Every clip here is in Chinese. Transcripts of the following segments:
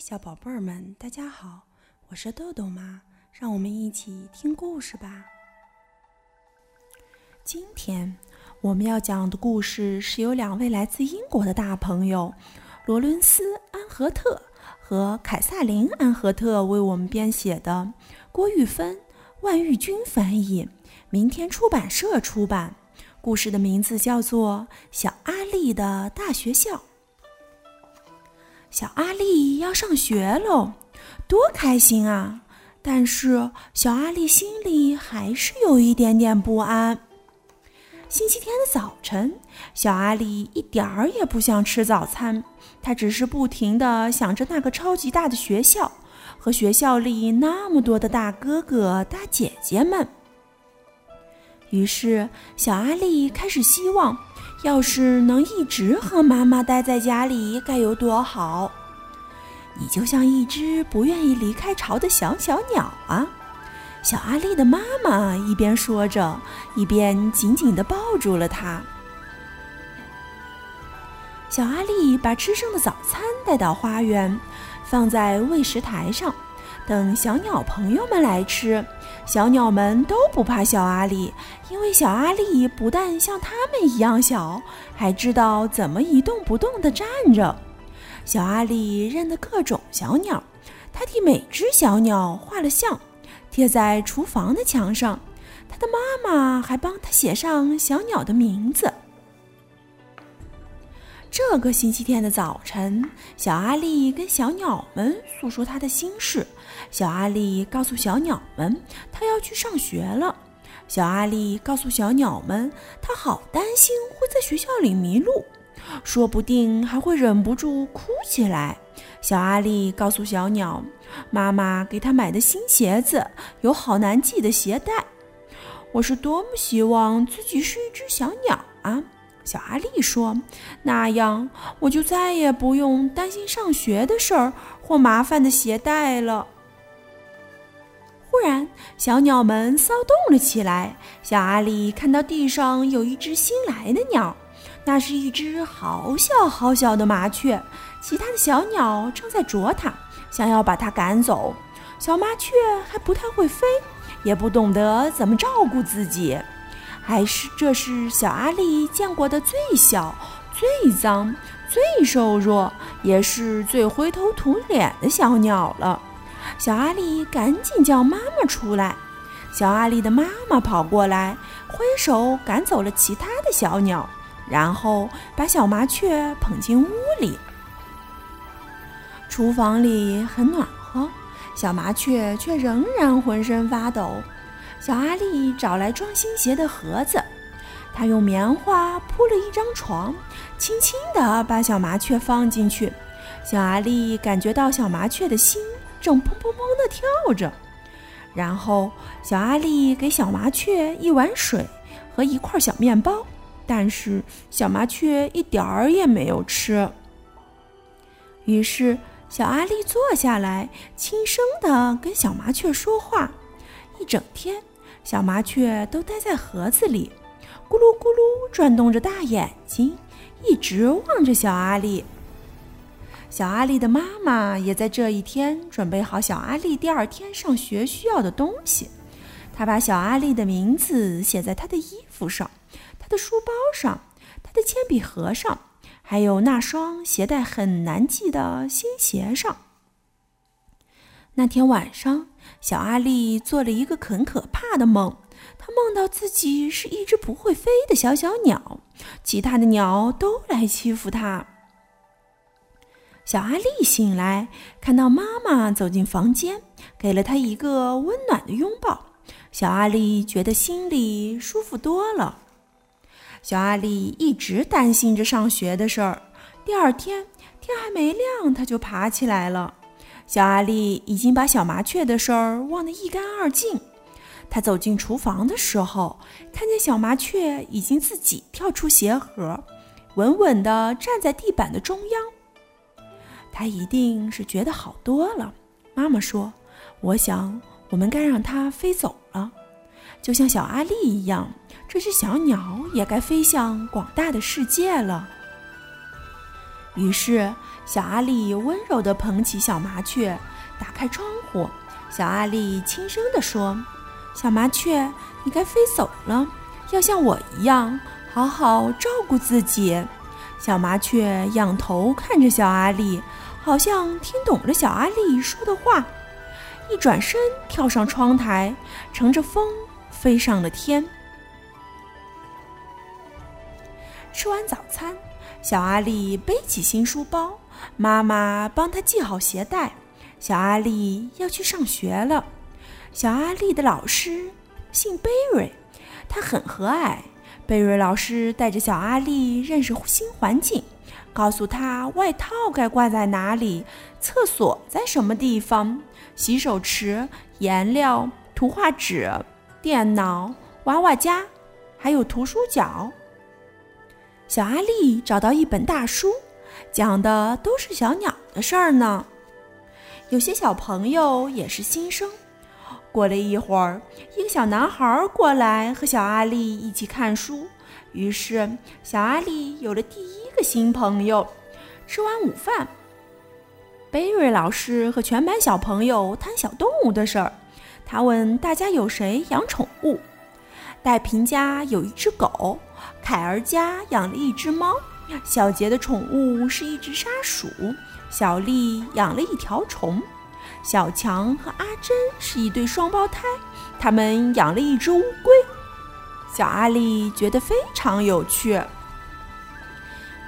小宝贝儿们，大家好，我是豆豆妈，让我们一起听故事吧。今天我们要讲的故事是由两位来自英国的大朋友罗伦斯·安和特和凯撒琳·安和特为我们编写的，郭玉芬、万玉君翻译，明天出版社出版。故事的名字叫做《小阿力的大学校》。小阿力要上学喽，多开心啊！但是小阿力心里还是有一点点不安。星期天的早晨，小阿力一点儿也不想吃早餐，他只是不停地想着那个超级大的学校和学校里那么多的大哥哥、大姐姐们。于是，小阿力开始希望。要是能一直和妈妈待在家里，该有多好！你就像一只不愿意离开巢的小小鸟啊！小阿力的妈妈一边说着，一边紧紧地抱住了它。小阿力把吃剩的早餐带到花园，放在喂食台上，等小鸟朋友们来吃。小鸟们都不怕小阿力，因为小阿力不但像它们一样小，还知道怎么一动不动地站着。小阿力认得各种小鸟，他替每只小鸟画了像，贴在厨房的墙上。他的妈妈还帮他写上小鸟的名字。这个星期天的早晨，小阿力跟小鸟们诉说他的心事。小阿力告诉小鸟们，他要去上学了。小阿力告诉小鸟们，他好担心会在学校里迷路，说不定还会忍不住哭起来。小阿力告诉小鸟，妈妈给他买的新鞋子有好难系的鞋带。我是多么希望自己是一只小鸟啊！小阿力说：“那样我就再也不用担心上学的事儿或麻烦的鞋带了。”忽然，小鸟们骚动了起来。小阿力看到地上有一只新来的鸟，那是一只好小好小的麻雀。其他的小鸟正在啄它，想要把它赶走。小麻雀还不太会飞，也不懂得怎么照顾自己。还是这是小阿力见过的最小、最脏、最瘦弱，也是最灰头土脸的小鸟了。小阿力赶紧叫妈妈出来。小阿力的妈妈跑过来，挥手赶走了其他的小鸟，然后把小麻雀捧进屋里。厨房里很暖和，小麻雀却仍然浑身发抖。小阿力找来装新鞋的盒子，他用棉花铺了一张床，轻轻地把小麻雀放进去。小阿力感觉到小麻雀的心正砰砰砰地跳着。然后，小阿力给小麻雀一碗水和一块小面包，但是小麻雀一点儿也没有吃。于是，小阿力坐下来，轻声地跟小麻雀说话。一整天。小麻雀都待在盒子里，咕噜咕噜转动着大眼睛，一直望着小阿力。小阿力的妈妈也在这一天准备好小阿力第二天上学需要的东西。她把小阿力的名字写在他的衣服上、他的书包上、他的铅笔盒上，还有那双鞋带很难系的新鞋上。那天晚上。小阿力做了一个很可怕的梦，他梦到自己是一只不会飞的小小鸟，其他的鸟都来欺负他。小阿力醒来，看到妈妈走进房间，给了他一个温暖的拥抱。小阿力觉得心里舒服多了。小阿力一直担心着上学的事儿。第二天天还没亮，他就爬起来了。小阿力已经把小麻雀的事儿忘得一干二净。他走进厨房的时候，看见小麻雀已经自己跳出鞋盒，稳稳地站在地板的中央。他一定是觉得好多了。妈妈说：“我想，我们该让它飞走了，就像小阿力一样，这只小鸟也该飞向广大的世界了。”于是，小阿力温柔地捧起小麻雀，打开窗户。小阿力轻声地说：“小麻雀，你该飞走了，要像我一样，好好照顾自己。”小麻雀仰头看着小阿力，好像听懂了小阿力说的话，一转身跳上窗台，乘着风飞上了天。吃完早餐。小阿力背起新书包，妈妈帮他系好鞋带。小阿力要去上学了。小阿力的老师姓贝瑞，他很和蔼。贝瑞老师带着小阿力认识新环境，告诉他外套该挂在哪里，厕所在什么地方，洗手池、颜料、图画纸、电脑、娃娃家，还有图书角。小阿力找到一本大书，讲的都是小鸟的事儿呢。有些小朋友也是新生。过了一会儿，一个小男孩过来和小阿力一起看书，于是小阿力有了第一个新朋友。吃完午饭，贝瑞老师和全班小朋友谈小动物的事儿。他问大家有谁养宠物？戴平家有一只狗。凯儿家养了一只猫，小杰的宠物是一只沙鼠，小丽养了一条虫，小强和阿珍是一对双胞胎，他们养了一只乌龟。小阿力觉得非常有趣。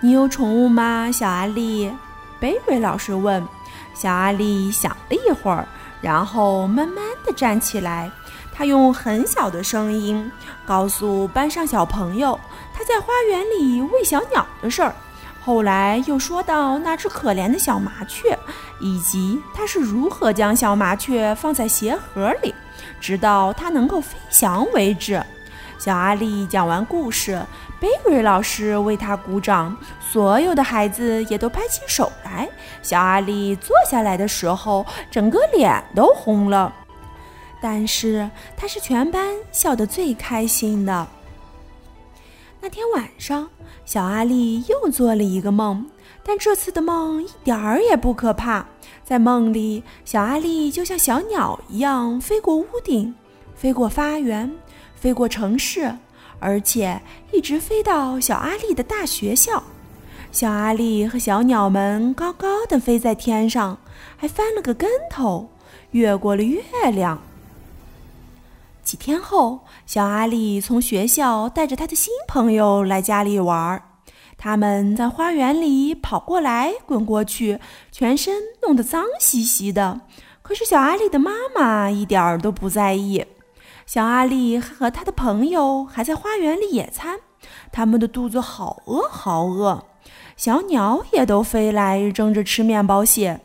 你有宠物吗，小阿力？贝瑞老师问。小阿力想了一会儿，然后慢慢的站起来。他用很小的声音告诉班上小朋友他在花园里喂小鸟的事儿，后来又说到那只可怜的小麻雀，以及他是如何将小麻雀放在鞋盒里，直到它能够飞翔为止。小阿力讲完故事，贝瑞老师为他鼓掌，所有的孩子也都拍起手来。小阿力坐下来的时候，整个脸都红了。但是他是全班笑得最开心的。那天晚上，小阿力又做了一个梦，但这次的梦一点儿也不可怕。在梦里，小阿力就像小鸟一样飞过屋顶，飞过花园，飞过城市，而且一直飞到小阿力的大学校。小阿力和小鸟们高高的飞在天上，还翻了个跟头，越过了月亮。几天后，小阿力从学校带着他的新朋友来家里玩儿。他们在花园里跑过来滚过去，全身弄得脏兮兮的。可是小阿力的妈妈一点儿都不在意。小阿力和他的朋友还在花园里野餐，他们的肚子好饿好饿。小鸟也都飞来争着吃面包屑。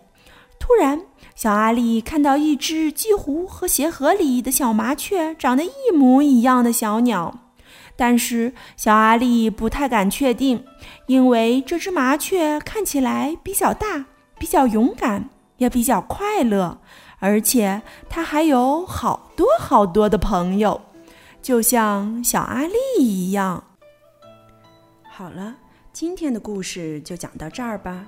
突然，小阿力看到一只几乎和鞋盒里的小麻雀长得一模一样的小鸟，但是小阿力不太敢确定，因为这只麻雀看起来比较大、比较勇敢，也比较快乐，而且它还有好多好多的朋友，就像小阿力一样。好了，今天的故事就讲到这儿吧。